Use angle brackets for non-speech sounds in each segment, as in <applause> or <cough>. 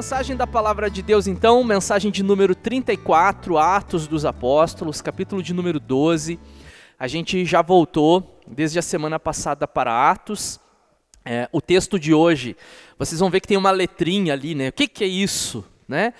mensagem da palavra de Deus, então, mensagem de número 34, Atos dos Apóstolos, capítulo de número 12. A gente já voltou desde a semana passada para Atos. É, o texto de hoje, vocês vão ver que tem uma letrinha ali, né? O que, que é isso? Né?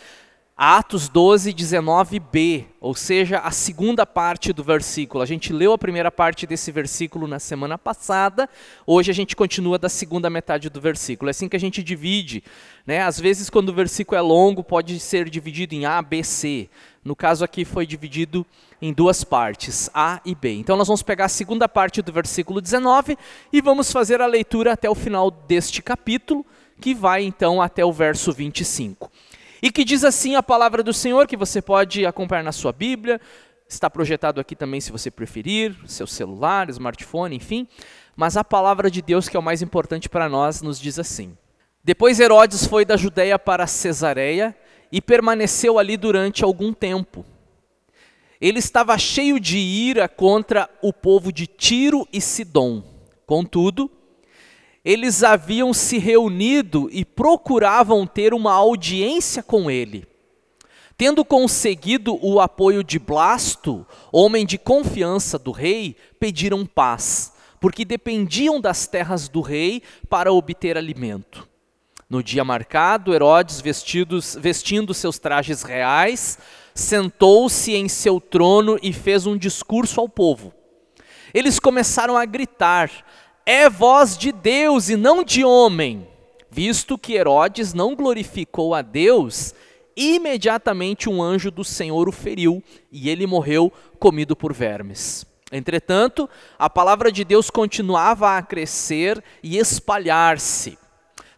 Atos 12, 19b, ou seja, a segunda parte do versículo. A gente leu a primeira parte desse versículo na semana passada, hoje a gente continua da segunda metade do versículo. É assim que a gente divide. Né? Às vezes, quando o versículo é longo, pode ser dividido em A, B, C. No caso aqui, foi dividido em duas partes, A e B. Então, nós vamos pegar a segunda parte do versículo 19 e vamos fazer a leitura até o final deste capítulo, que vai então até o verso 25. E que diz assim a palavra do Senhor, que você pode acompanhar na sua Bíblia, está projetado aqui também se você preferir, seu celular, smartphone, enfim. Mas a palavra de Deus, que é o mais importante para nós, nos diz assim: Depois Herodes foi da Judéia para Cesareia e permaneceu ali durante algum tempo. Ele estava cheio de ira contra o povo de Tiro e Sidom. Contudo, eles haviam se reunido e procuravam ter uma audiência com ele. Tendo conseguido o apoio de Blasto, homem de confiança do rei, pediram paz, porque dependiam das terras do rei para obter alimento. No dia marcado, Herodes, vestidos, vestindo seus trajes reais, sentou-se em seu trono e fez um discurso ao povo. Eles começaram a gritar: é voz de Deus e não de homem. Visto que Herodes não glorificou a Deus, imediatamente um anjo do Senhor o feriu e ele morreu comido por vermes. Entretanto, a palavra de Deus continuava a crescer e espalhar-se.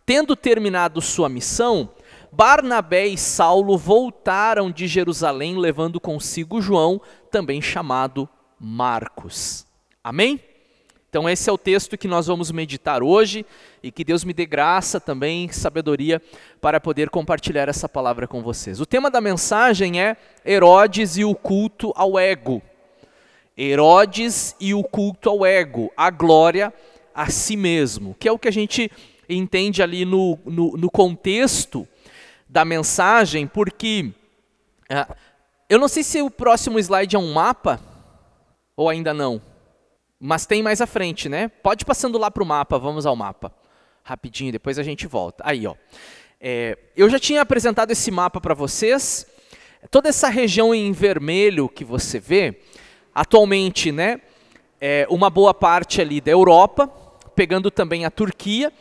Tendo terminado sua missão, Barnabé e Saulo voltaram de Jerusalém levando consigo João, também chamado Marcos. Amém? Então, esse é o texto que nós vamos meditar hoje e que Deus me dê graça também, sabedoria, para poder compartilhar essa palavra com vocês. O tema da mensagem é Herodes e o culto ao ego. Herodes e o culto ao ego, a glória a si mesmo, que é o que a gente entende ali no, no, no contexto da mensagem, porque é, eu não sei se o próximo slide é um mapa ou ainda não. Mas tem mais à frente, né? Pode passando lá para o mapa, vamos ao mapa. Rapidinho, depois a gente volta. Aí, ó. É, eu já tinha apresentado esse mapa para vocês. Toda essa região em vermelho que você vê, atualmente, né, é uma boa parte ali da Europa, pegando também a Turquia,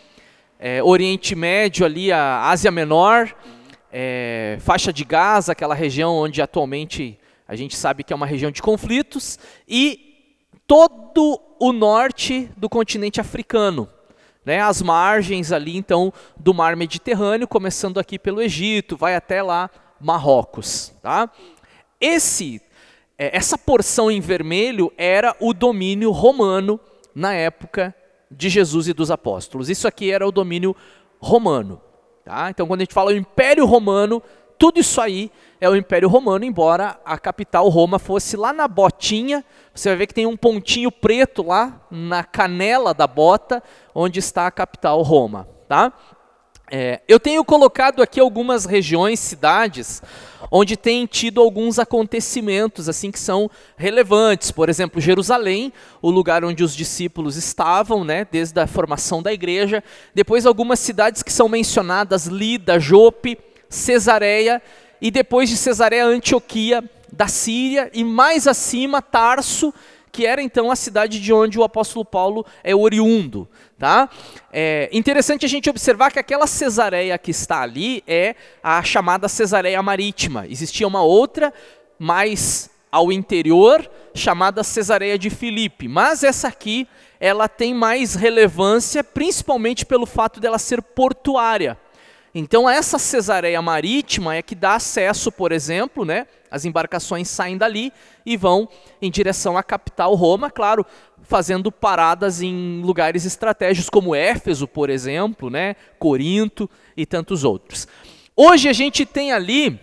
é, Oriente Médio ali, a Ásia Menor, é, faixa de Gaza, aquela região onde atualmente a gente sabe que é uma região de conflitos, e todo o norte do continente africano. Né, as margens ali, então, do mar Mediterrâneo, começando aqui pelo Egito, vai até lá Marrocos. Tá? Esse, é, essa porção em vermelho era o domínio romano na época de Jesus e dos apóstolos. Isso aqui era o domínio romano. Tá? Então, quando a gente fala o Império Romano, tudo isso aí é o Império Romano, embora a capital Roma fosse lá na botinha. Você vai ver que tem um pontinho preto lá na canela da bota, onde está a capital Roma. Tá? É, eu tenho colocado aqui algumas regiões, cidades, onde tem tido alguns acontecimentos assim que são relevantes. Por exemplo, Jerusalém, o lugar onde os discípulos estavam, né, desde a formação da igreja. Depois algumas cidades que são mencionadas, Lida, Jope, Cesareia e depois de Cesareia, Antioquia da Síria e mais acima Tarso, que era então a cidade de onde o apóstolo Paulo é oriundo. Tá? É interessante a gente observar que aquela Cesareia que está ali é a chamada Cesareia Marítima. Existia uma outra mais ao interior, chamada Cesareia de Filipe. Mas essa aqui, ela tem mais relevância, principalmente pelo fato dela ser portuária. Então essa cesareia marítima é que dá acesso, por exemplo, né? As embarcações saem dali e vão em direção à capital Roma, claro, fazendo paradas em lugares estratégicos como Éfeso, por exemplo, né? Corinto e tantos outros. Hoje a gente tem ali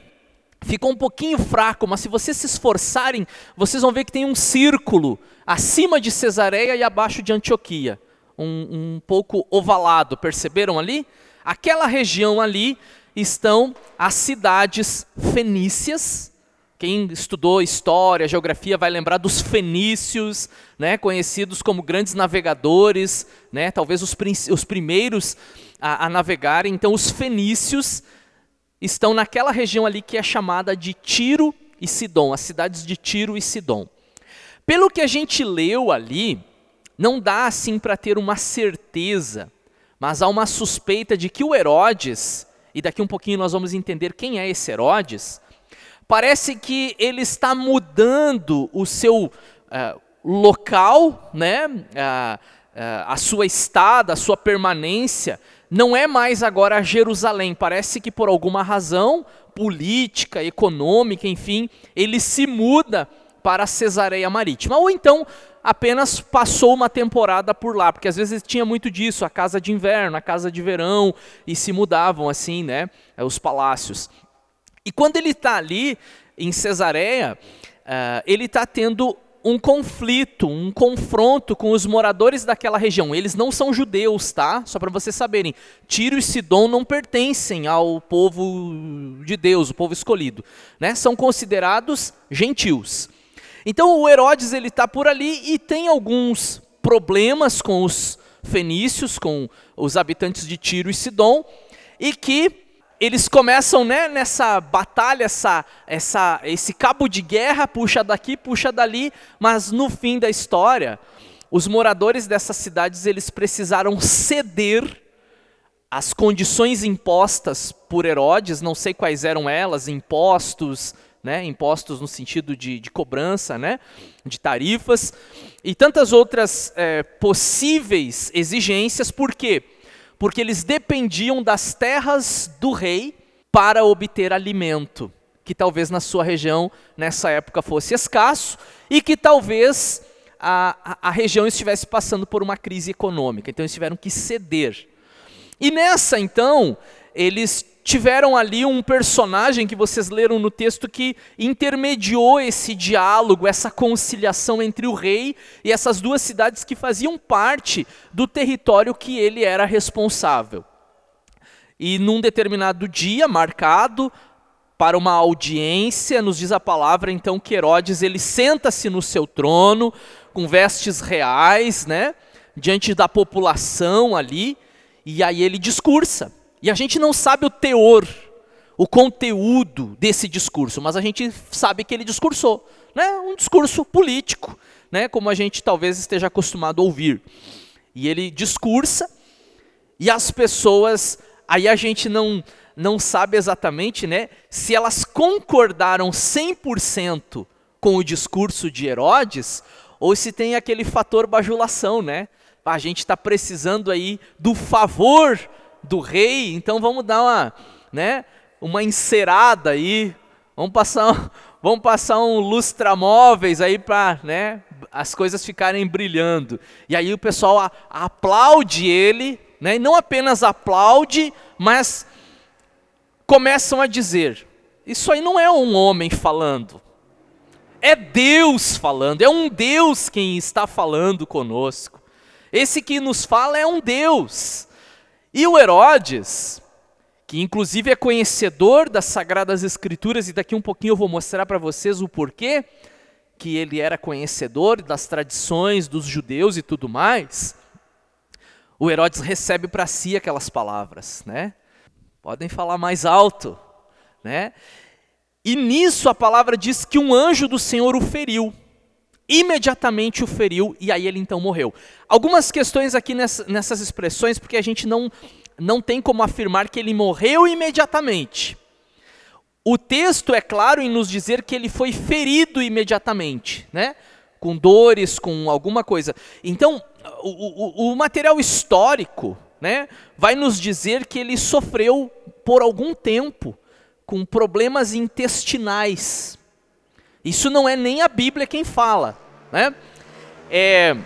ficou um pouquinho fraco, mas se vocês se esforçarem, vocês vão ver que tem um círculo acima de Cesareia e abaixo de Antioquia, um, um pouco ovalado, perceberam ali? Aquela região ali estão as cidades fenícias. Quem estudou história, geografia vai lembrar dos fenícios, né, conhecidos como grandes navegadores, né, talvez os, os primeiros a, a navegarem. Então, os fenícios estão naquela região ali que é chamada de Tiro e Sidom, as cidades de Tiro e Sidom. Pelo que a gente leu ali, não dá assim para ter uma certeza, mas há uma suspeita de que o Herodes, e daqui um pouquinho nós vamos entender quem é esse Herodes, parece que ele está mudando o seu uh, local, né, uh, a sua estada, a sua permanência, não é mais agora Jerusalém. Parece que por alguma razão política, econômica, enfim, ele se muda para Cesareia Marítima. Ou então apenas passou uma temporada por lá, porque às vezes tinha muito disso, a casa de inverno, a casa de verão, e se mudavam assim, né, os palácios. E quando ele está ali em Cesareia, uh, ele está tendo um conflito, um confronto com os moradores daquela região. Eles não são judeus, tá? Só para vocês saberem. Tiro e Sidom não pertencem ao povo de Deus, o povo escolhido, né? São considerados gentios. Então o Herodes ele está por ali e tem alguns problemas com os fenícios, com os habitantes de Tiro e Sidom, e que eles começam né, nessa batalha, essa, essa, esse cabo de guerra, puxa daqui, puxa dali, mas no fim da história, os moradores dessas cidades eles precisaram ceder às condições impostas por Herodes, não sei quais eram elas, impostos, né, impostos no sentido de, de cobrança, né, de tarifas, e tantas outras é, possíveis exigências, por quê? Porque eles dependiam das terras do rei para obter alimento, que talvez na sua região nessa época fosse escasso e que talvez a, a, a região estivesse passando por uma crise econômica, então eles tiveram que ceder. E nessa então, eles tiveram ali um personagem que vocês leram no texto que intermediou esse diálogo, essa conciliação entre o rei e essas duas cidades que faziam parte do território que ele era responsável. E num determinado dia marcado para uma audiência, nos diz a palavra então que Herodes ele senta-se no seu trono com vestes reais, né, diante da população ali, e aí ele discursa. E a gente não sabe o teor, o conteúdo desse discurso, mas a gente sabe que ele discursou. Né? Um discurso político, né? como a gente talvez esteja acostumado a ouvir. E ele discursa, e as pessoas, aí a gente não, não sabe exatamente né, se elas concordaram 100% com o discurso de Herodes, ou se tem aquele fator bajulação, né? A gente está precisando aí do favor do rei, então vamos dar uma, né, uma encerada aí, vamos passar, <laughs> vamos passar um lustramóveis aí para né, as coisas ficarem brilhando. E aí o pessoal a, aplaude ele, né, e não apenas aplaude, mas começam a dizer: Isso aí não é um homem falando, é Deus falando, é um Deus quem está falando conosco. Esse que nos fala é um Deus. E o Herodes, que inclusive é conhecedor das Sagradas Escrituras, e daqui um pouquinho eu vou mostrar para vocês o porquê que ele era conhecedor das tradições dos judeus e tudo mais, o Herodes recebe para si aquelas palavras, né? Podem falar mais alto, né? E nisso a palavra diz que um anjo do Senhor o feriu imediatamente o feriu e aí ele então morreu. Algumas questões aqui nessas expressões, porque a gente não, não tem como afirmar que ele morreu imediatamente. O texto é claro em nos dizer que ele foi ferido imediatamente, né? com dores, com alguma coisa. Então, o, o, o material histórico né, vai nos dizer que ele sofreu por algum tempo com problemas intestinais, isso não é nem a Bíblia quem fala. Né? É,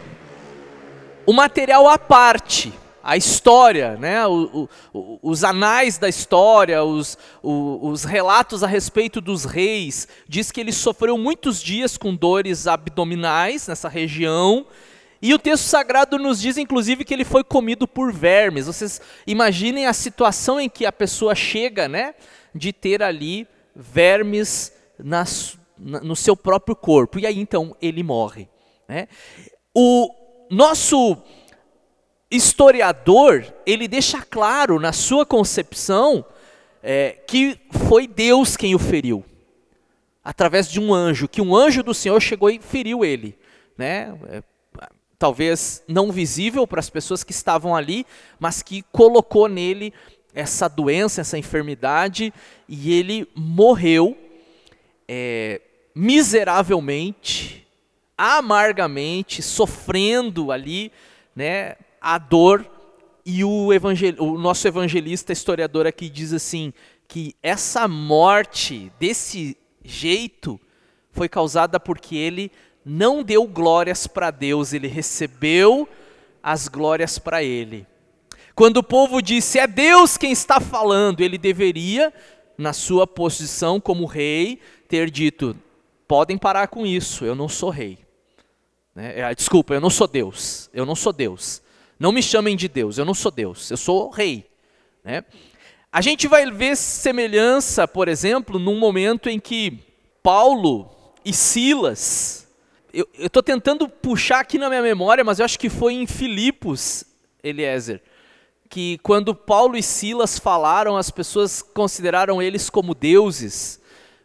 o material à parte, a história, né? O, o, os anais da história, os, os relatos a respeito dos reis, diz que ele sofreu muitos dias com dores abdominais nessa região E o texto sagrado nos diz, inclusive, que ele foi comido por vermes. Vocês imaginem a situação em que a pessoa chega, né, de ter ali vermes nas, no seu próprio corpo. E aí então ele morre. Né? O nosso historiador, ele deixa claro na sua concepção é, que foi Deus quem o feriu, através de um anjo, que um anjo do Senhor chegou e feriu ele. Né? É, talvez não visível para as pessoas que estavam ali, mas que colocou nele essa doença, essa enfermidade, e ele morreu é, miseravelmente, amargamente, sofrendo ali, né, a dor. E o, evangel o nosso evangelista historiador aqui diz assim que essa morte desse jeito foi causada porque ele não deu glórias para Deus, ele recebeu as glórias para ele. Quando o povo disse é Deus quem está falando, ele deveria, na sua posição como rei, ter dito: podem parar com isso, eu não sou rei. Né? É, desculpa, eu não sou Deus, eu não sou Deus. Não me chamem de Deus, eu não sou Deus, eu sou rei. Né? A gente vai ver semelhança, por exemplo, num momento em que Paulo e Silas, eu estou tentando puxar aqui na minha memória, mas eu acho que foi em Filipos, Eliezer, que quando Paulo e Silas falaram, as pessoas consideraram eles como deuses.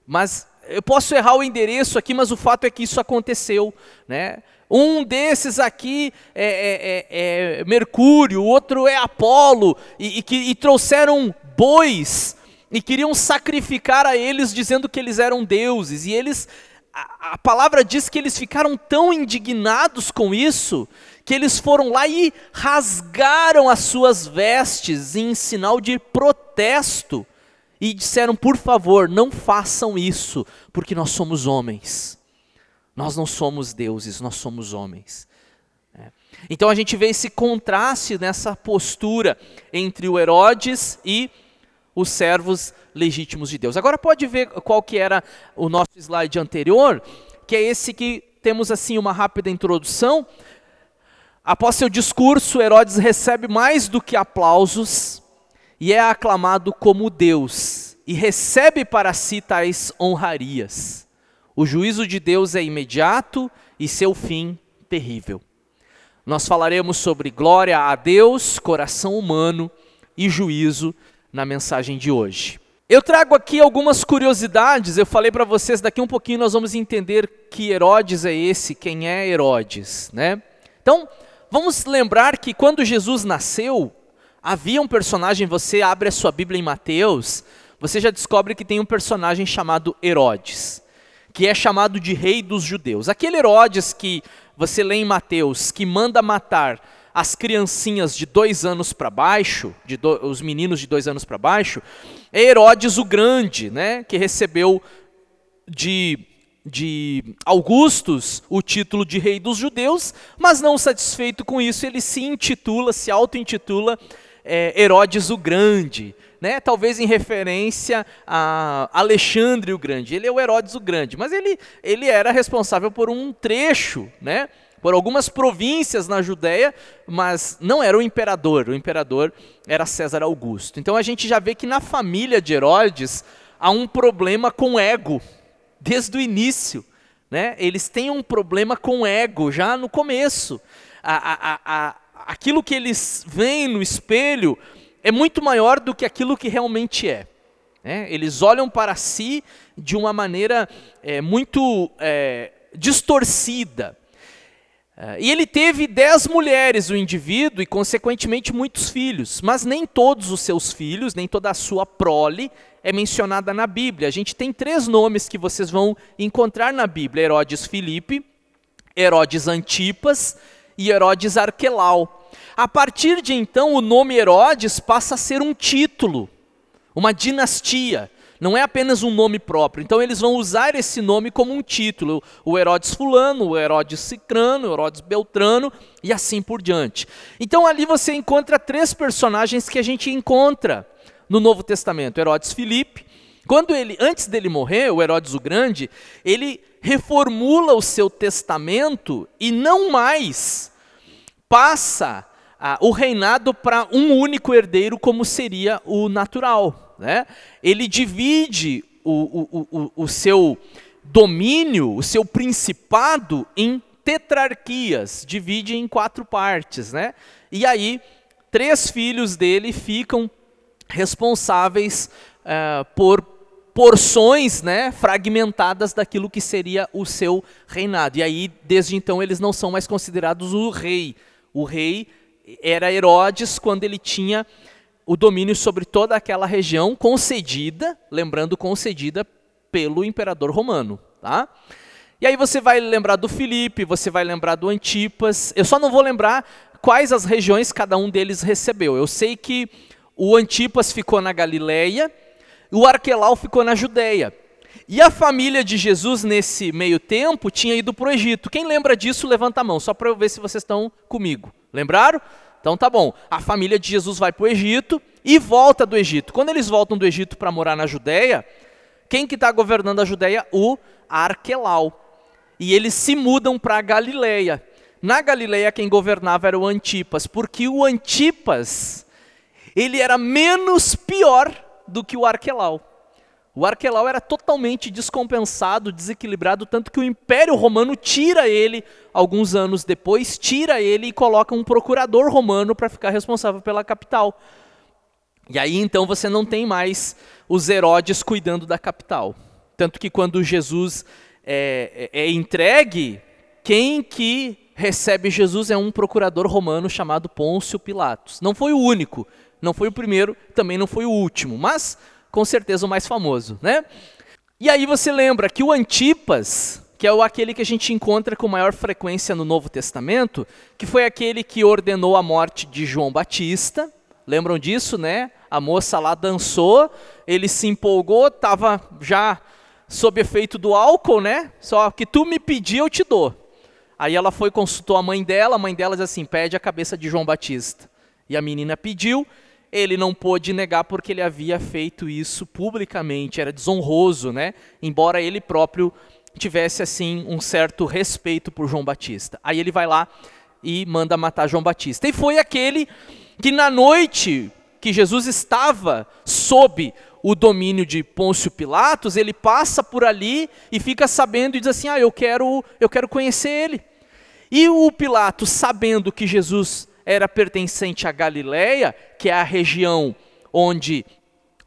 Mas eu posso errar o endereço aqui, mas o fato é que isso aconteceu, né? Um desses aqui é, é, é, é Mercúrio, o outro é Apolo, e, e, e trouxeram bois e queriam sacrificar a eles, dizendo que eles eram deuses. E eles, a, a palavra diz que eles ficaram tão indignados com isso que eles foram lá e rasgaram as suas vestes em sinal de protesto e disseram: por favor, não façam isso, porque nós somos homens. Nós não somos deuses, nós somos homens. É. Então a gente vê esse contraste nessa postura entre o Herodes e os servos legítimos de Deus. Agora pode ver qual que era o nosso slide anterior, que é esse que temos assim uma rápida introdução, Após seu discurso, Herodes recebe mais do que aplausos e é aclamado como Deus e recebe para si tais honrarias. O juízo de Deus é imediato e seu fim terrível. Nós falaremos sobre glória a Deus, coração humano e juízo na mensagem de hoje. Eu trago aqui algumas curiosidades. Eu falei para vocês daqui um pouquinho nós vamos entender que Herodes é esse, quem é Herodes, né? Então, Vamos lembrar que quando Jesus nasceu, havia um personagem, você abre a sua Bíblia em Mateus, você já descobre que tem um personagem chamado Herodes, que é chamado de rei dos judeus. Aquele Herodes que você lê em Mateus, que manda matar as criancinhas de dois anos para baixo, do, os meninos de dois anos para baixo, é Herodes o Grande, né, que recebeu de de Augustus o título de rei dos judeus, mas não satisfeito com isso, ele se intitula, se auto-intitula é, Herodes o Grande, né? talvez em referência a Alexandre o Grande. Ele é o Herodes o Grande, mas ele, ele era responsável por um trecho, né? por algumas províncias na Judéia, mas não era o imperador, o imperador era César Augusto. Então a gente já vê que na família de Herodes há um problema com ego, desde o início. Né? Eles têm um problema com ego já no começo. A, a, a, aquilo que eles veem no espelho é muito maior do que aquilo que realmente é. Né? Eles olham para si de uma maneira é, muito é, distorcida. É, e ele teve dez mulheres, o indivíduo, e consequentemente muitos filhos, mas nem todos os seus filhos, nem toda a sua prole é mencionada na Bíblia. A gente tem três nomes que vocês vão encontrar na Bíblia: Herodes Filipe, Herodes Antipas e Herodes Arquelau. A partir de então, o nome Herodes passa a ser um título, uma dinastia não é apenas um nome próprio. Então eles vão usar esse nome como um título. O Herodes fulano, o Herodes cicrano, o Herodes beltrano e assim por diante. Então ali você encontra três personagens que a gente encontra no Novo Testamento. Herodes Filipe, quando ele, antes dele morrer, o Herodes o Grande, ele reformula o seu testamento e não mais passa ah, o reinado para um único herdeiro, como seria o natural. Né? Ele divide o, o, o, o seu domínio, o seu principado em tetrarquias, divide em quatro partes. Né? E aí, três filhos dele ficam responsáveis uh, por porções né, fragmentadas daquilo que seria o seu reinado. E aí, desde então, eles não são mais considerados o rei. O rei era Herodes quando ele tinha o domínio sobre toda aquela região concedida, lembrando, concedida pelo imperador romano. Tá? E aí você vai lembrar do Filipe, você vai lembrar do Antipas. Eu só não vou lembrar quais as regiões cada um deles recebeu. Eu sei que o Antipas ficou na Galileia, o Arquelau ficou na Judéia. E a família de Jesus, nesse meio tempo, tinha ido para o Egito. Quem lembra disso, levanta a mão, só para eu ver se vocês estão comigo. Lembraram? Então tá bom. A família de Jesus vai para o Egito e volta do Egito. Quando eles voltam do Egito para morar na Judéia, quem que está governando a Judéia? O Arquelau. E eles se mudam para a Galileia. Na Galileia quem governava era o Antipas, porque o Antipas ele era menos pior do que o Arquelau. O Arquelau era totalmente descompensado, desequilibrado, tanto que o Império Romano tira ele alguns anos depois, tira ele e coloca um procurador romano para ficar responsável pela capital. E aí então você não tem mais os Herodes cuidando da capital. Tanto que quando Jesus é, é, é entregue, quem que recebe Jesus é um procurador romano chamado Pôncio Pilatos. Não foi o único, não foi o primeiro, também não foi o último, mas com certeza o mais famoso, né? E aí você lembra que o Antipas, que é aquele que a gente encontra com maior frequência no Novo Testamento, que foi aquele que ordenou a morte de João Batista. Lembram disso, né? A moça lá dançou, ele se empolgou, estava já sob efeito do álcool, né? Só que tu me pedir, eu te dou. Aí ela foi consultou a mãe dela, a mãe dela diz assim: pede a cabeça de João Batista. E a menina pediu, ele não pôde negar porque ele havia feito isso publicamente, era desonroso, né? Embora ele próprio tivesse assim um certo respeito por João Batista. Aí ele vai lá e manda matar João Batista. E foi aquele que na noite que Jesus estava sob o domínio de Pôncio Pilatos, ele passa por ali e fica sabendo e diz assim: "Ah, eu quero, eu quero conhecer ele". E o Pilatos, sabendo que Jesus era pertencente à Galileia, que é a região onde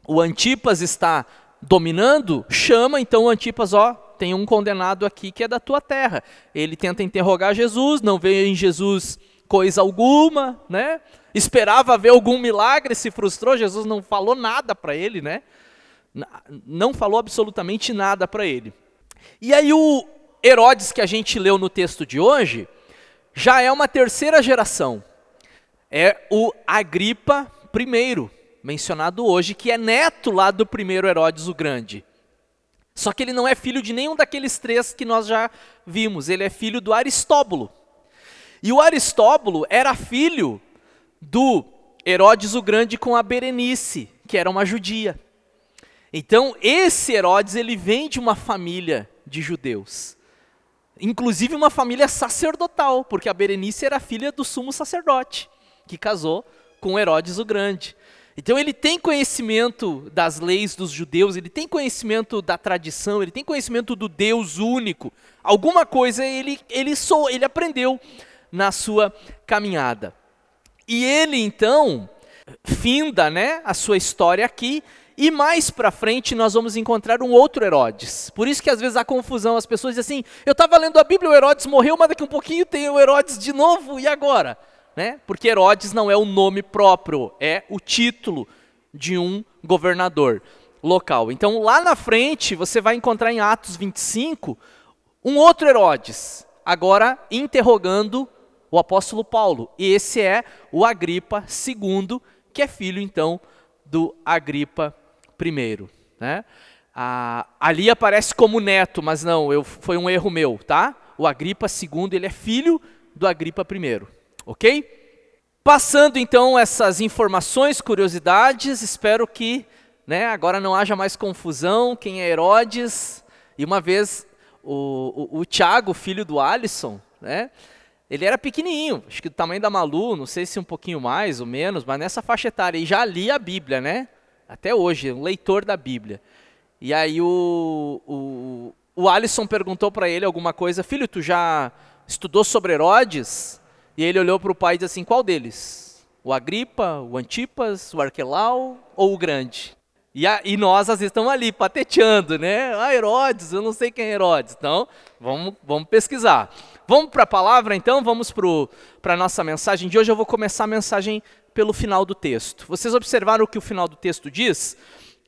o Antipas está dominando, chama então o Antipas, ó, tem um condenado aqui que é da tua terra. Ele tenta interrogar Jesus, não vê em Jesus coisa alguma, né? Esperava ver algum milagre, se frustrou, Jesus não falou nada para ele, né? Não falou absolutamente nada para ele. E aí o Herodes que a gente leu no texto de hoje já é uma terceira geração é o Agripa I, mencionado hoje, que é neto lá do primeiro Herodes o Grande. Só que ele não é filho de nenhum daqueles três que nós já vimos, ele é filho do Aristóbulo. E o Aristóbulo era filho do Herodes o Grande com a Berenice, que era uma judia. Então, esse Herodes, ele vem de uma família de judeus. Inclusive uma família sacerdotal, porque a Berenice era filha do sumo sacerdote que casou com Herodes o Grande. Então ele tem conhecimento das leis dos judeus, ele tem conhecimento da tradição, ele tem conhecimento do Deus único. Alguma coisa ele ele sou, ele aprendeu na sua caminhada. E ele então finda, né, a sua história aqui e mais para frente nós vamos encontrar um outro Herodes. Por isso que às vezes há confusão, as pessoas dizem assim: "Eu estava lendo a Bíblia, o Herodes morreu, mas daqui um pouquinho tem o Herodes de novo, e agora?" né? porque Herodes não é o nome próprio, é o título de um governador local. Então, lá na frente, você vai encontrar em Atos 25 um outro Herodes, agora interrogando o apóstolo Paulo. E esse é o Agripa II, que é filho, então, do Agripa I. Né? Ah, ali aparece como neto, mas não, eu, foi um erro meu, tá? O Agripa II, ele é filho do Agripa I. Ok? Passando então essas informações, curiosidades, espero que né, agora não haja mais confusão. Quem é Herodes? E uma vez o, o, o Tiago, filho do Alisson, né, Ele era pequenininho, acho que do tamanho da Malu, não sei se um pouquinho mais ou menos, mas nessa faixa etária. E já lia a Bíblia, né? Até hoje, um leitor da Bíblia. E aí o, o, o Alisson perguntou para ele alguma coisa: Filho, tu já estudou sobre Herodes? E ele olhou para o pai e disse assim: Qual deles? O Agripa, o Antipas, o Arquelau ou o Grande? E, a, e, nós, às vezes, estamos ali pateteando, né? Ah, Herodes, eu não sei quem é Herodes. Então, vamos, vamos pesquisar. Vamos para a palavra, então? Vamos para a nossa mensagem de hoje. Eu vou começar a mensagem pelo final do texto. Vocês observaram o que o final do texto diz?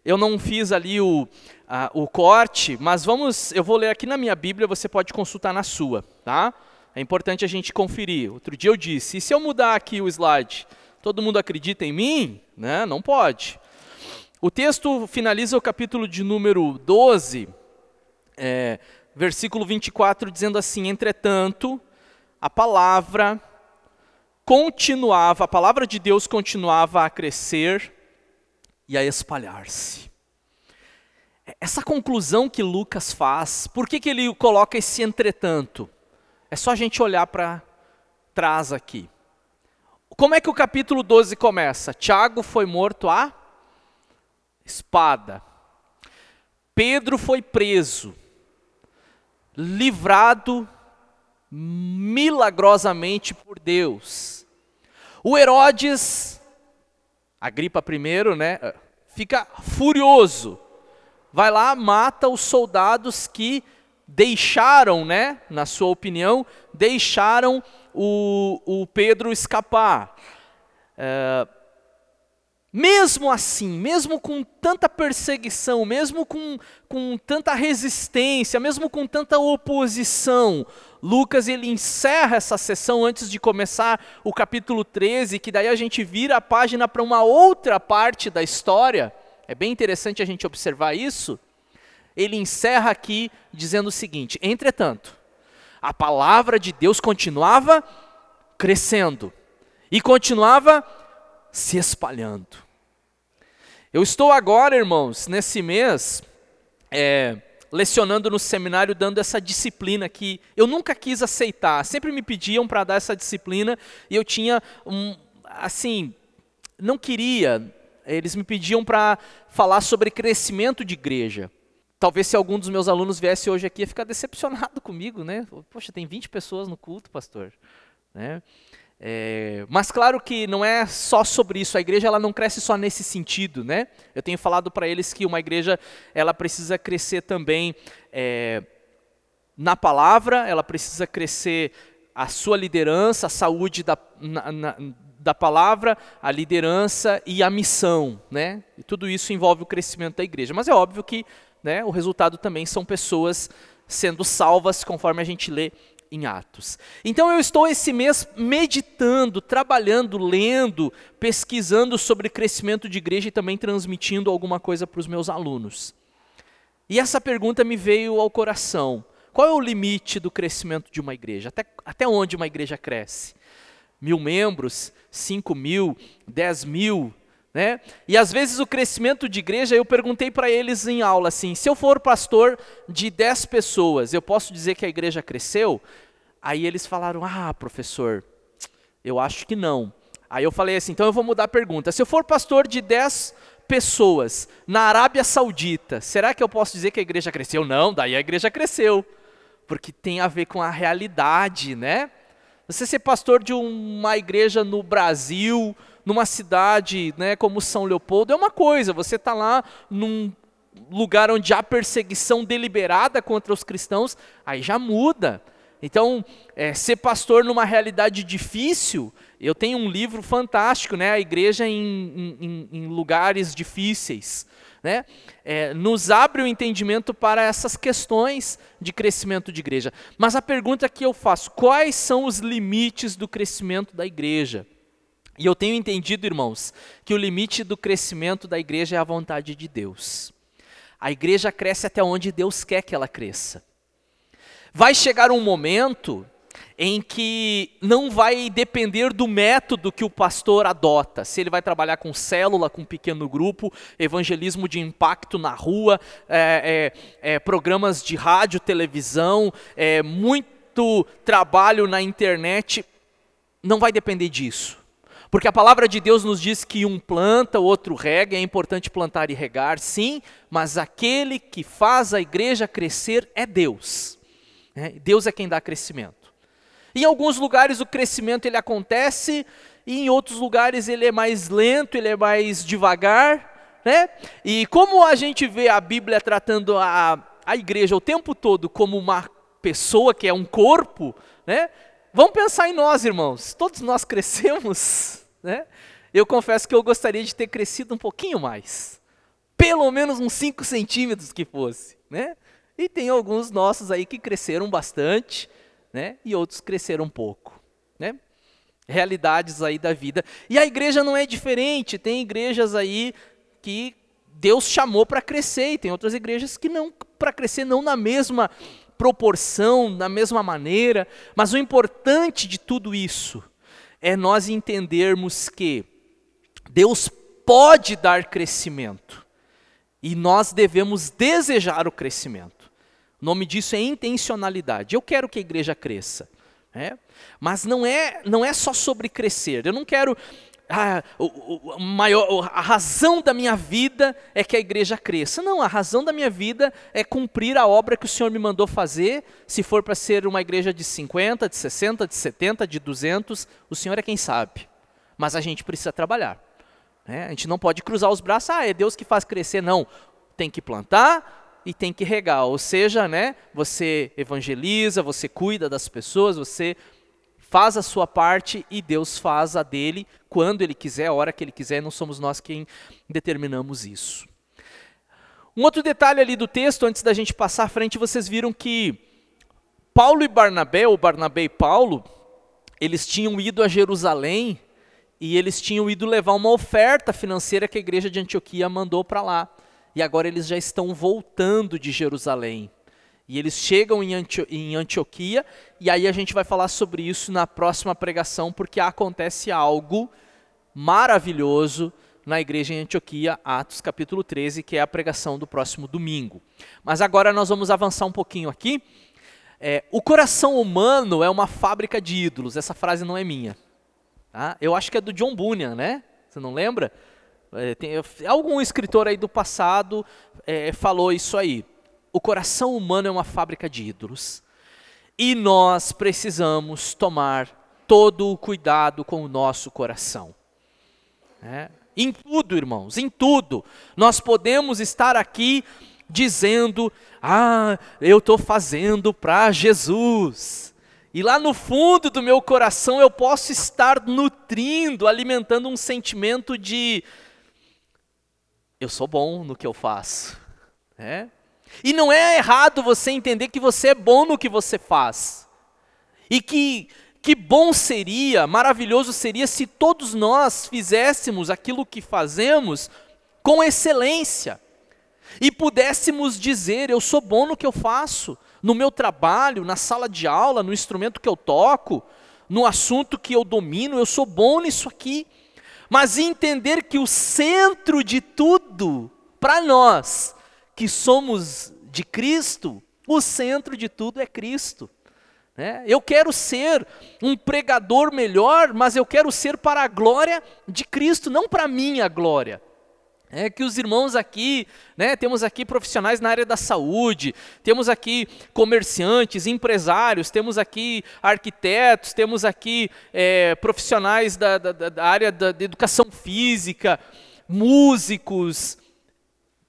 Eu não fiz ali o, a, o corte, mas vamos. Eu vou ler aqui na minha Bíblia, você pode consultar na sua, tá? É importante a gente conferir. Outro dia eu disse: e se eu mudar aqui o slide, todo mundo acredita em mim? Né? Não pode. O texto finaliza o capítulo de número 12, é, versículo 24, dizendo assim: Entretanto, a palavra continuava, a palavra de Deus continuava a crescer e a espalhar-se. Essa conclusão que Lucas faz, por que, que ele coloca esse entretanto? É só a gente olhar para trás aqui. Como é que o capítulo 12 começa? Tiago foi morto a espada. Pedro foi preso, livrado milagrosamente por Deus. O Herodes, a gripa primeiro, né, fica furioso. Vai lá, mata os soldados que deixaram, né, na sua opinião, deixaram o, o Pedro escapar. É, mesmo assim, mesmo com tanta perseguição, mesmo com, com tanta resistência, mesmo com tanta oposição, Lucas ele encerra essa sessão antes de começar o capítulo 13, que daí a gente vira a página para uma outra parte da história. É bem interessante a gente observar isso. Ele encerra aqui dizendo o seguinte: entretanto, a palavra de Deus continuava crescendo e continuava se espalhando. Eu estou agora, irmãos, nesse mês, é, lecionando no seminário, dando essa disciplina que eu nunca quis aceitar. Sempre me pediam para dar essa disciplina e eu tinha um, assim, não queria. Eles me pediam para falar sobre crescimento de igreja. Talvez se algum dos meus alunos viesse hoje aqui ia ficar decepcionado comigo, né? Poxa, tem 20 pessoas no culto, pastor. Né? É, mas claro que não é só sobre isso. A igreja ela não cresce só nesse sentido, né? Eu tenho falado para eles que uma igreja ela precisa crescer também é, na palavra, ela precisa crescer a sua liderança, a saúde da, na, na, da palavra, a liderança e a missão, né? E tudo isso envolve o crescimento da igreja. Mas é óbvio que, né? O resultado também são pessoas sendo salvas, conforme a gente lê em Atos. Então eu estou esse mês meditando, trabalhando, lendo, pesquisando sobre crescimento de igreja e também transmitindo alguma coisa para os meus alunos. E essa pergunta me veio ao coração: qual é o limite do crescimento de uma igreja? Até, até onde uma igreja cresce? Mil membros? Cinco mil? Dez mil? Né? E às vezes o crescimento de igreja, eu perguntei para eles em aula assim: se eu for pastor de 10 pessoas, eu posso dizer que a igreja cresceu? Aí eles falaram: ah, professor, eu acho que não. Aí eu falei assim: então eu vou mudar a pergunta. Se eu for pastor de 10 pessoas na Arábia Saudita, será que eu posso dizer que a igreja cresceu? Não, daí a igreja cresceu. Porque tem a ver com a realidade, né? Você ser pastor de uma igreja no Brasil, numa cidade né, como São Leopoldo é uma coisa, você está lá num lugar onde há perseguição deliberada contra os cristãos, aí já muda. Então, é, ser pastor numa realidade difícil, eu tenho um livro fantástico, né, A Igreja em, em, em Lugares Difíceis. Né, é, nos abre o entendimento para essas questões de crescimento de igreja. Mas a pergunta que eu faço: quais são os limites do crescimento da igreja? E eu tenho entendido, irmãos, que o limite do crescimento da igreja é a vontade de Deus. A igreja cresce até onde Deus quer que ela cresça. Vai chegar um momento em que não vai depender do método que o pastor adota, se ele vai trabalhar com célula, com pequeno grupo, evangelismo de impacto na rua, é, é, é, programas de rádio, televisão, é, muito muito trabalho na internet, não vai depender disso. Porque a palavra de Deus nos diz que um planta, o outro rega, é importante plantar e regar, sim, mas aquele que faz a igreja crescer é Deus. Né? Deus é quem dá crescimento. Em alguns lugares o crescimento ele acontece, e em outros lugares ele é mais lento, ele é mais devagar, né? E como a gente vê a Bíblia tratando a, a igreja o tempo todo como uma pessoa que é um corpo, né? Vamos pensar em nós, irmãos. Todos nós crescemos né? Eu confesso que eu gostaria de ter crescido um pouquinho mais. Pelo menos uns 5 centímetros que fosse. Né? E tem alguns nossos aí que cresceram bastante, né? E outros cresceram pouco, né? Realidades aí da vida. E a igreja não é diferente. Tem igrejas aí que Deus chamou para crescer e tem outras igrejas que não para crescer não na mesma proporção, na mesma maneira. Mas o importante de tudo isso é nós entendermos que Deus pode dar crescimento e nós devemos desejar o crescimento. O nome disso é intencionalidade. Eu quero que a igreja cresça, né? mas não é, não é só sobre crescer. Eu não quero ah, o, o, maior, a razão da minha vida é que a igreja cresça. Não, a razão da minha vida é cumprir a obra que o Senhor me mandou fazer. Se for para ser uma igreja de 50, de 60, de 70, de 200, o Senhor é quem sabe. Mas a gente precisa trabalhar. Né? A gente não pode cruzar os braços, ah, é Deus que faz crescer. Não, tem que plantar e tem que regar. Ou seja, né, você evangeliza, você cuida das pessoas, você faz a sua parte e Deus faz a dele quando ele quiser, a hora que ele quiser, não somos nós quem determinamos isso. Um outro detalhe ali do texto, antes da gente passar à frente, vocês viram que Paulo e Barnabé, ou Barnabé e Paulo, eles tinham ido a Jerusalém e eles tinham ido levar uma oferta financeira que a igreja de Antioquia mandou para lá. E agora eles já estão voltando de Jerusalém. E eles chegam em, Antio em Antioquia, e aí a gente vai falar sobre isso na próxima pregação, porque acontece algo maravilhoso na igreja em Antioquia, Atos capítulo 13, que é a pregação do próximo domingo. Mas agora nós vamos avançar um pouquinho aqui. É, o coração humano é uma fábrica de ídolos. Essa frase não é minha. Tá? Eu acho que é do John Bunyan, né? Você não lembra? É, tem, algum escritor aí do passado é, falou isso aí o coração humano é uma fábrica de ídolos. E nós precisamos tomar todo o cuidado com o nosso coração. É. Em tudo, irmãos, em tudo. Nós podemos estar aqui dizendo: Ah, eu estou fazendo para Jesus. E lá no fundo do meu coração eu posso estar nutrindo, alimentando um sentimento de: Eu sou bom no que eu faço. É? E não é errado você entender que você é bom no que você faz. E que que bom seria, maravilhoso seria se todos nós fizéssemos aquilo que fazemos com excelência. E pudéssemos dizer, eu sou bom no que eu faço, no meu trabalho, na sala de aula, no instrumento que eu toco, no assunto que eu domino, eu sou bom nisso aqui. Mas entender que o centro de tudo, para nós, que somos de Cristo, o centro de tudo é Cristo. Né? Eu quero ser um pregador melhor, mas eu quero ser para a glória de Cristo, não para a minha glória. É que os irmãos aqui, né, temos aqui profissionais na área da saúde, temos aqui comerciantes, empresários, temos aqui arquitetos, temos aqui é, profissionais da, da, da área da, da educação física, músicos,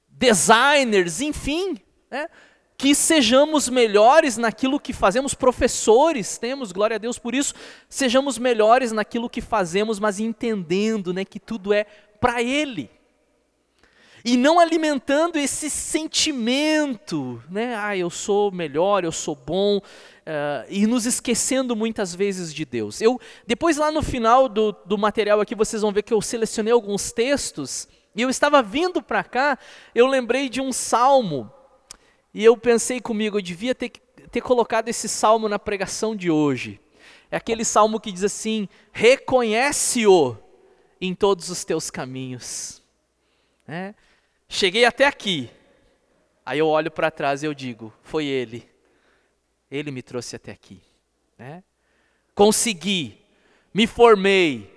designers, enfim, né? Que sejamos melhores naquilo que fazemos, professores temos, glória a Deus por isso, sejamos melhores naquilo que fazemos, mas entendendo né, que tudo é para Ele. E não alimentando esse sentimento, né? Ah, eu sou melhor, eu sou bom, uh, e nos esquecendo muitas vezes de Deus. Eu, depois lá no final do, do material aqui, vocês vão ver que eu selecionei alguns textos e eu estava vindo para cá, eu lembrei de um salmo, e eu pensei comigo, eu devia ter, ter colocado esse salmo na pregação de hoje. É aquele salmo que diz assim: reconhece-o em todos os teus caminhos. É? Cheguei até aqui, aí eu olho para trás e eu digo: foi Ele, Ele me trouxe até aqui. Né? Consegui, me formei,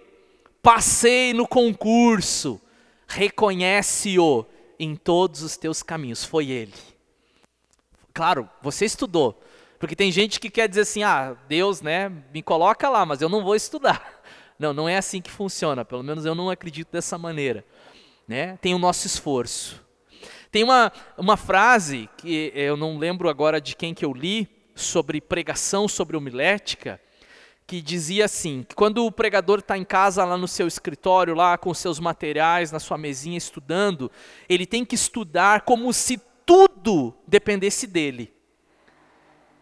passei no concurso, reconhece-o em todos os teus caminhos. Foi ele. Claro, você estudou. Porque tem gente que quer dizer assim: ah, Deus, né, me coloca lá, mas eu não vou estudar. <laughs> Não, não é assim que funciona. Pelo menos eu não acredito dessa maneira. Né? Tem o nosso esforço. Tem uma, uma frase que eu não lembro agora de quem que eu li sobre pregação, sobre homilética, que dizia assim: que quando o pregador está em casa, lá no seu escritório, lá com seus materiais, na sua mesinha estudando, ele tem que estudar como se tudo dependesse dele.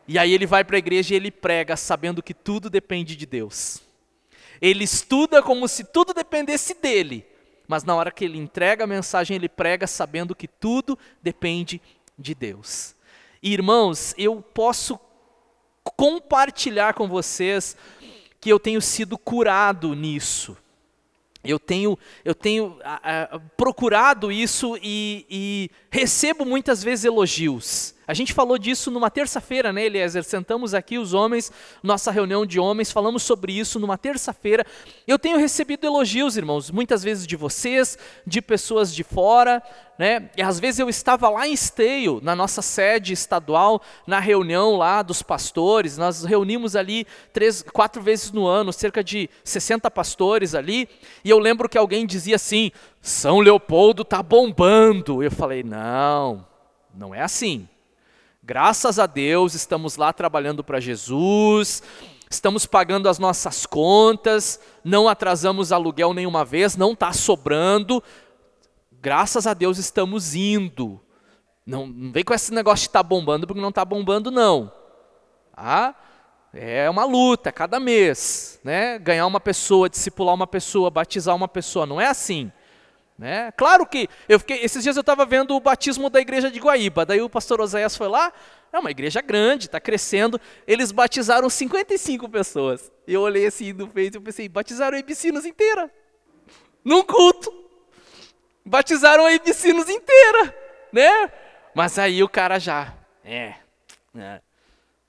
E aí ele vai para a igreja e ele prega sabendo que tudo depende de Deus. Ele estuda como se tudo dependesse dele, mas na hora que ele entrega a mensagem, ele prega sabendo que tudo depende de Deus. E, irmãos, eu posso compartilhar com vocês que eu tenho sido curado nisso. Eu tenho, eu tenho procurado isso e, e recebo muitas vezes elogios. A gente falou disso numa terça-feira, né, Eliezer? Sentamos aqui os homens, nossa reunião de homens, falamos sobre isso numa terça-feira. Eu tenho recebido elogios, irmãos, muitas vezes de vocês, de pessoas de fora, né? E às vezes eu estava lá em Esteio, na nossa sede estadual, na reunião lá dos pastores. Nós reunimos ali três, quatro vezes no ano, cerca de 60 pastores ali. E eu lembro que alguém dizia assim: São Leopoldo tá bombando. Eu falei: Não, não é assim. Graças a Deus, estamos lá trabalhando para Jesus, estamos pagando as nossas contas, não atrasamos aluguel nenhuma vez, não está sobrando. Graças a Deus estamos indo. Não, não vem com esse negócio de estar tá bombando, porque não está bombando, não. Ah, é uma luta cada mês, né? Ganhar uma pessoa, discipular uma pessoa, batizar uma pessoa, não é assim. Né? Claro que eu fiquei, esses dias eu estava vendo o batismo da igreja de Guaíba, daí o pastor Oséias foi lá, é uma igreja grande, está crescendo, eles batizaram 55 pessoas. Eu olhei assim no Face e pensei, batizaram a Ibicinos inteira, num culto. Batizaram a Ibicinos inteira, né? Mas aí o cara já, é, é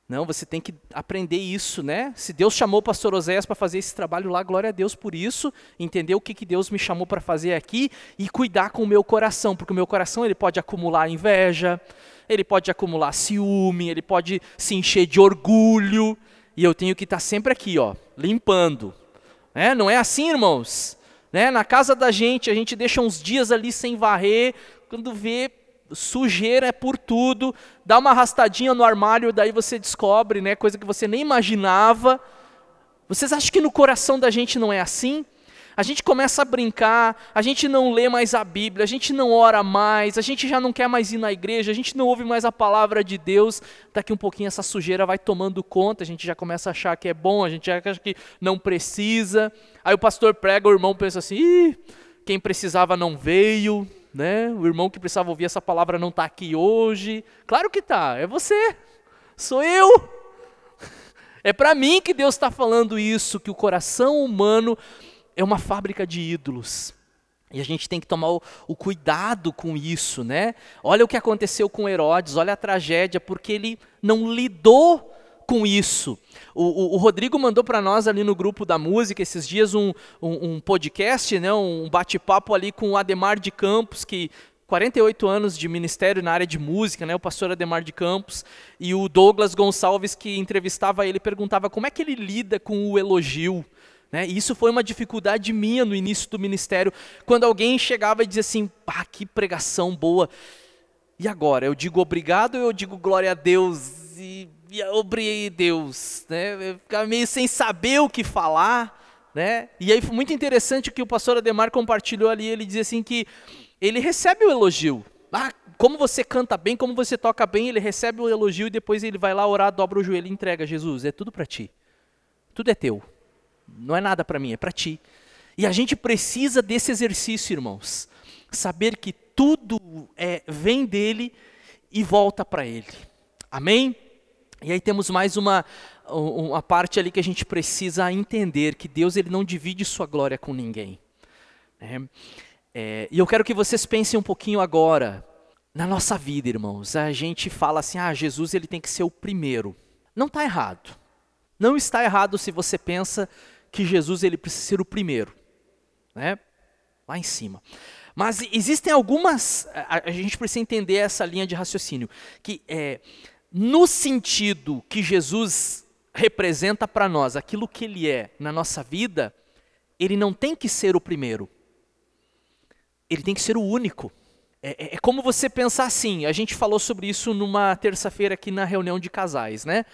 não, você tem que aprender isso, né? Se Deus chamou o pastor Oséias para fazer esse trabalho lá, glória a Deus por isso, entender o que, que Deus me chamou para fazer aqui e cuidar com o meu coração, porque o meu coração ele pode acumular inveja, ele pode acumular ciúme, ele pode se encher de orgulho, e eu tenho que estar tá sempre aqui, ó, limpando. Né? Não é assim, irmãos? Né? Na casa da gente, a gente deixa uns dias ali sem varrer, quando vê, sujeira é por tudo, dá uma arrastadinha no armário, daí você descobre, né, coisa que você nem imaginava. Vocês acham que no coração da gente não é assim? A gente começa a brincar, a gente não lê mais a Bíblia, a gente não ora mais, a gente já não quer mais ir na igreja, a gente não ouve mais a palavra de Deus. Daqui um pouquinho essa sujeira vai tomando conta, a gente já começa a achar que é bom, a gente já acha que não precisa. Aí o pastor prega, o irmão pensa assim: Ih, quem precisava não veio, né? O irmão que precisava ouvir essa palavra não está aqui hoje. Claro que está, é você, sou eu. <laughs> É para mim que Deus está falando isso, que o coração humano é uma fábrica de ídolos. E a gente tem que tomar o, o, cuidado com isso, né? Olha o que aconteceu com Herodes, olha a tragédia, porque ele não lidou com isso. O, o, o Rodrigo mandou para nós ali no grupo da música esses dias um, um, um podcast, né, um bate-papo ali com o Ademar de Campos, que 48 anos de ministério na área de música, né, o pastor Ademar de Campos, e o Douglas Gonçalves, que entrevistava ele, perguntava como é que ele lida com o elogio. Né? E isso foi uma dificuldade minha no início do ministério, quando alguém chegava e dizia assim: ah, que pregação boa. E agora? Eu digo obrigado ou eu digo glória a Deus? E obrigei Deus, né? Eu ficava meio sem saber o que falar, né? E aí foi muito interessante o que o pastor Ademar compartilhou ali, ele dizia assim que ele recebe o elogio. Ah, como você canta bem, como você toca bem, ele recebe o elogio e depois ele vai lá orar, dobra o joelho e entrega, Jesus, é tudo para ti. Tudo é teu. Não é nada para mim, é para ti. E a gente precisa desse exercício, irmãos. Saber que tudo é, vem dele e volta para ele. Amém? E aí temos mais uma, uma parte ali que a gente precisa entender, que Deus ele não divide sua glória com ninguém. É, é, e eu quero que vocês pensem um pouquinho agora, na nossa vida, irmãos. A gente fala assim, ah, Jesus ele tem que ser o primeiro. Não está errado. Não está errado se você pensa que Jesus ele precisa ser o primeiro, né? Lá em cima. Mas existem algumas, a, a gente precisa entender essa linha de raciocínio, que é, no sentido que Jesus representa para nós, aquilo que ele é na nossa vida, ele não tem que ser o primeiro, ele tem que ser o único. É, é, é como você pensar assim, a gente falou sobre isso numa terça-feira aqui na reunião de casais, né?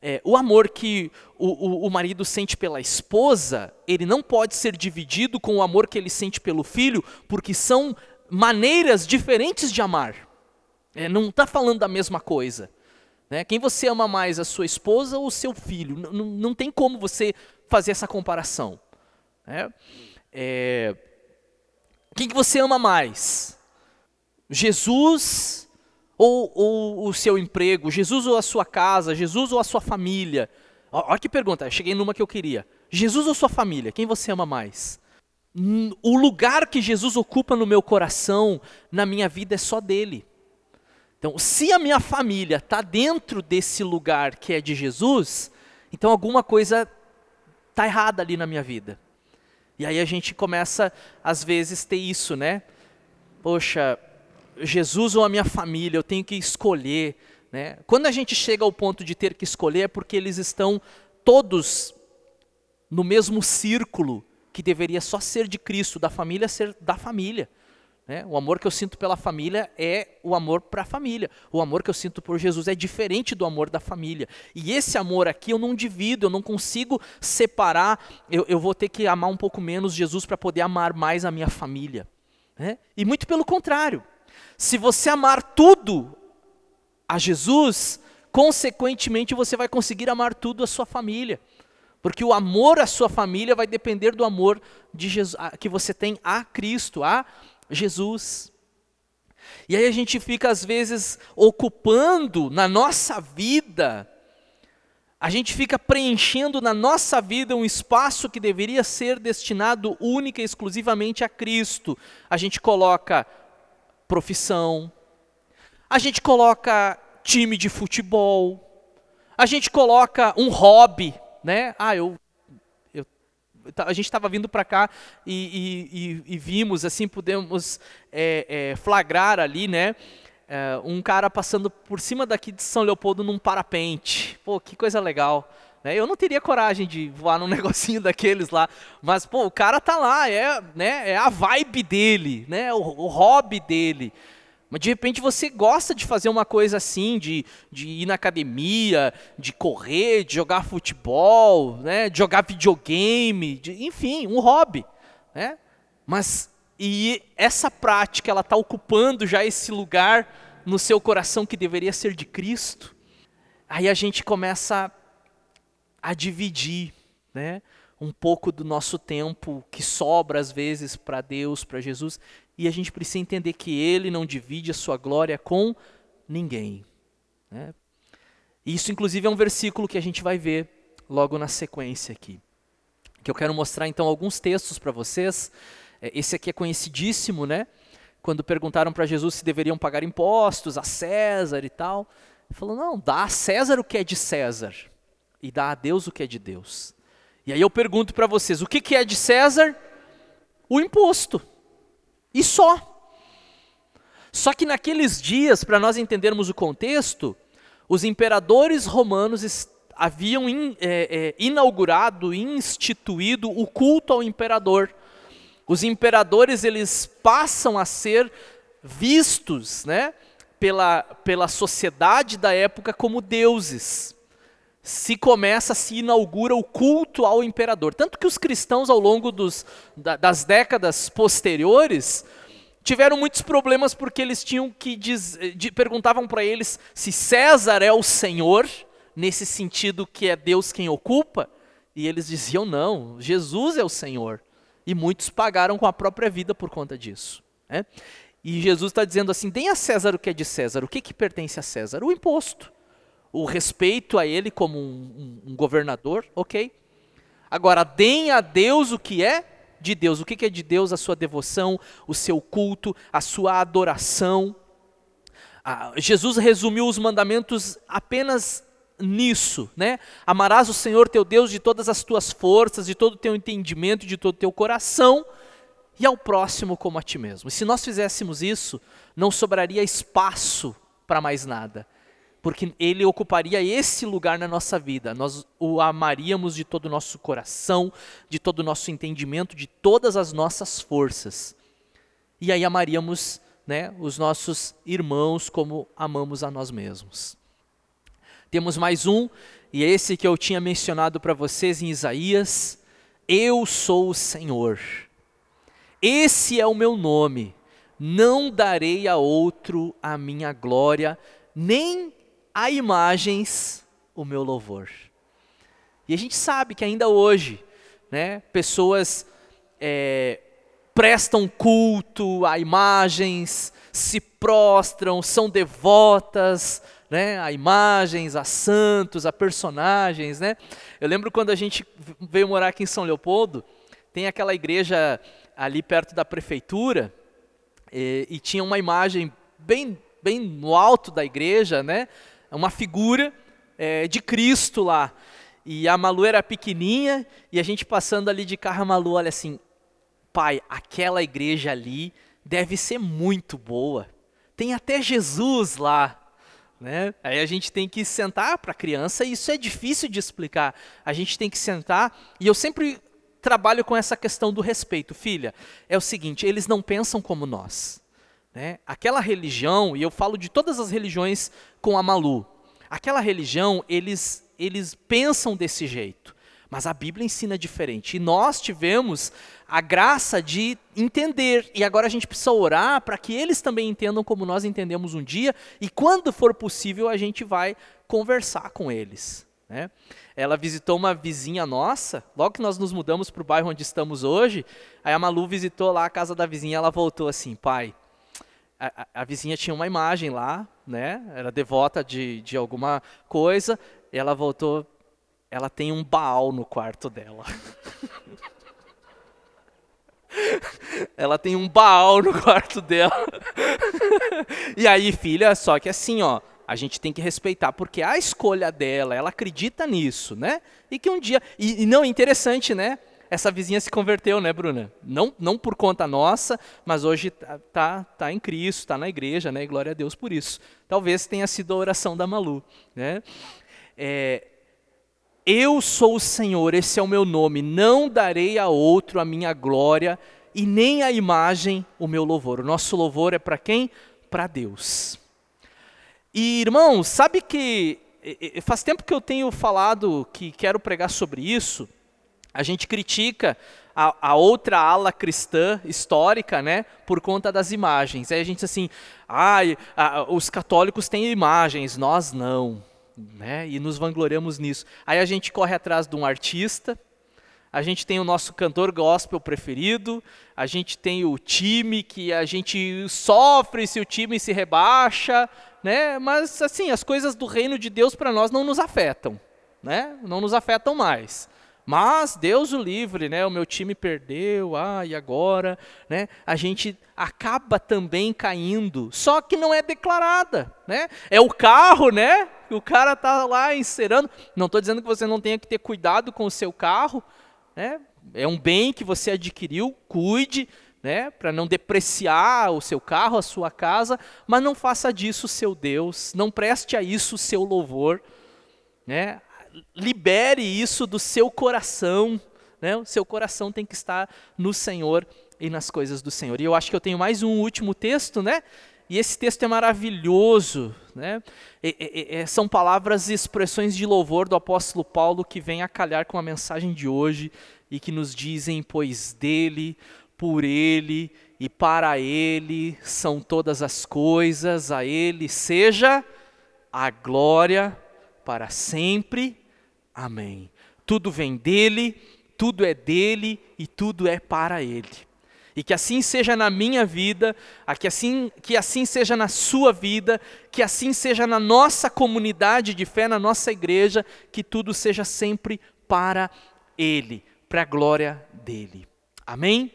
É, o amor que o, o, o, marido sente pela esposa, ele não pode ser dividido com o amor que ele sente pelo filho, porque são maneiras diferentes de amar. É, não está falando da mesma coisa. Né? Quem você ama mais, a sua esposa ou o seu filho? Não, não tem como você fazer essa comparação. Né? É, quem que você ama mais? Jesus ou, ou, o seu emprego, Jesus ou a sua casa, Jesus ou a sua família. Olha que pergunta, cheguei numa que eu queria. Jesus ou sua família, quem você ama mais? O lugar que Jesus ocupa no meu coração, na minha vida, é só dele. Então, se a minha família está dentro desse lugar que é de Jesus, então alguma coisa está errada ali na minha vida. E aí a gente começa, às vezes, ter isso, né? Poxa, Jesus ou a minha família, eu tenho que escolher. Né? Quando a gente chega ao ponto de ter que escolher, é porque eles estão todos no mesmo círculo que deveria só ser de Cristo, da família ser da família. Né? O amor que eu sinto pela família é o amor para a família. O amor que eu sinto por Jesus é diferente do amor da família. E esse amor aqui eu não divido, eu não consigo separar. Eu, eu vou ter que amar um pouco menos Jesus para poder amar mais a minha família. Né? E muito pelo contrário. Se você amar tudo a Jesus, consequentemente você vai conseguir amar tudo a sua família. Porque o amor à sua família vai depender do amor de Jesus, que você tem a Cristo, a Jesus. E aí a gente fica, às vezes, ocupando na nossa vida, a gente fica preenchendo na nossa vida um espaço que deveria ser destinado única e exclusivamente a Cristo. A gente coloca profissão, a gente coloca time de futebol, a gente coloca um hobby, né? Ah, eu, a gente estava vindo para cá e, e, e, vimos assim, pudemos é, é, flagrar ali, né? É, um cara passando por cima daqui de São Leopoldo num parapente. Pô, que coisa legal. Né? Eu não teria coragem de voar num <laughs> negocinho daqueles lá, mas pô, o cara tá lá, é, né, é a vibe dele, né, o, o hobby dele. Mas de repente você gosta de fazer uma coisa assim, de, de ir na academia, de correr, de jogar futebol, né, de jogar videogame, de, enfim, um hobby. Né? Mas e essa prática ela está ocupando já esse lugar no seu coração que deveria ser de Cristo. Aí a gente começa a dividir, né? Um pouco do nosso tempo que sobra às vezes para Deus, para Jesus, e a gente precisa entender que Ele não divide a sua glória com ninguém. Né? Isso, inclusive, é um versículo que a gente vai ver logo na sequência aqui. Que eu quero mostrar então alguns textos para vocês. É, esse aqui é conhecidíssimo, né? Quando perguntaram para Jesus se deveriam pagar impostos a César e tal, ele falou: não, dá a César o que é de César e dá a Deus o que é de Deus. E aí eu pergunto para vocês: o que, que é de César? O imposto. E só. Só que naqueles dias, para nós entendermos o contexto, os imperadores romanos haviam in, é, é, inaugurado, instituído o culto ao imperador. Os imperadores eles passam a ser vistos, né, pela, pela sociedade da época como deuses se começa, se inaugura o culto ao imperador. Tanto que os cristãos, ao longo dos, da, das décadas posteriores, tiveram muitos problemas porque eles tinham que diz, de, perguntavam para eles se César é o Senhor, nesse sentido que é Deus quem ocupa, e eles diziam não, Jesus é o Senhor. E muitos pagaram com a própria vida por conta disso. Né? E Jesus está dizendo assim: deem a César o que é de César. O que, que pertence a César? O imposto o respeito a ele como um, um, um governador, ok. Agora, deem a Deus o que é de Deus. O que, é de Deus? A sua devoção, o seu culto, a sua adoração. Ah, Jesus resumiu os mandamentos apenas nisso, né? Amarás o Senhor teu Deus de todas as tuas forças, de todo o teu entendimento, de todo o teu coração, e ao próximo como a ti mesmo. E se nós fizéssemos isso, não sobraria espaço para mais nada, porque ele ocuparia esse lugar na nossa vida. Nós o amaríamos de todo o nosso coração, de todo o nosso entendimento, de todas as nossas forças. E aí amaríamos né, os nossos irmãos como amamos a nós mesmos. Temos mais um, e é esse que eu tinha mencionado para vocês em Isaías: Eu sou o Senhor. Esse é o meu nome. Não darei a outro a minha glória, nem a imagens o meu louvor. E a gente sabe que ainda hoje, né, pessoas é, prestam culto a imagens, se prostram, são devotas, né, a imagens, a santos, a personagens, né? Eu lembro quando a gente veio morar aqui em São Leopoldo, tem aquela igreja ali perto da prefeitura e, e tinha uma imagem bem, bem no alto da igreja, né? Uma figura é, de Cristo lá. E a Malu era pequenininha e a gente passando ali de carro, a Malu olha assim, pai, aquela igreja ali deve ser muito boa. Tem até Jesus lá. Né? Aí a gente tem que sentar para a criança, e isso é difícil de explicar. A gente tem que sentar, e eu sempre trabalho com essa questão do respeito. Filha, é o seguinte: eles não pensam como nós. Né? Aquela religião, e eu falo de todas as religiões com a Malu, aquela religião, eles, eles pensam desse jeito. Mas a Bíblia ensina diferente. E nós tivemos a graça de entender. E agora a gente precisa orar para que eles também entendam como nós entendemos um dia. E quando for possível, a gente vai conversar com eles. Né? Ela visitou uma vizinha nossa, logo que nós nos mudamos para o bairro onde estamos hoje. Aí a Malu visitou lá a casa da vizinha. Ela voltou assim: pai, a, a, vizinha tinha uma imagem lá, né? era devota de, de alguma coisa. E ela voltou ela tem um baal no quarto dela. <laughs> ela tem um baal no quarto dela. e aí, filha, só que assim, ó, a gente tem que respeitar, porque a escolha dela, ela acredita nisso, né? E que um dia. E, e não, interessante, né? Essa vizinha se converteu, né, Bruna? Não, não por conta nossa, mas hoje tá, tá, tá em Cristo, tá na igreja, né? E glória a Deus por isso. Talvez tenha sido a oração da Malu, né? É, eu sou o Senhor, esse é o meu nome, não darei a outro a minha glória e nem a imagem o meu louvor. O nosso louvor é para quem? Para Deus. E irmãos, sabe que faz tempo que eu tenho falado que quero pregar sobre isso. A gente critica a, a, outra ala cristã histórica, né, por conta das imagens. Aí a gente diz assim, ah, os católicos têm imagens, nós não né? E nos vangloriamos nisso. Aí a gente corre atrás de um artista, a gente tem o nosso cantor gospel preferido, a gente tem o time que a gente sofre se o time se rebaixa, né? Mas assim, as coisas do reino de Deus para nós não nos afetam, né? Não nos afetam mais. Mas Deus o livre, né? O meu time perdeu, ah, e agora, né? A gente acaba também caindo, só que não é declarada, né? É o carro, né? O cara tá lá encerando. Não estou dizendo que você não tenha que ter cuidado com o seu carro, né? É um bem que você adquiriu, cuide, né? Para não depreciar o seu carro, a sua casa, mas não faça disso seu Deus, não preste a isso seu louvor, né? Libere isso do seu coração. Né? O seu coração tem que estar no Senhor e nas coisas do Senhor. E eu acho que eu tenho mais um último texto, né? E esse texto é maravilhoso, né? E, e, e, são palavras e expressões de louvor do apóstolo Paulo que vem a calhar com a mensagem de hoje e que nos dizem: pois dele, por ele e para ele são todas as coisas, a ele seja a glória para sempre. Amém. Tudo vem dele, tudo é dele e tudo é para ele. E que assim seja na minha vida, que assim, que assim seja na sua vida, que assim seja na nossa comunidade de fé, na nossa igreja, que tudo seja sempre para Ele, para a glória dele. Amém?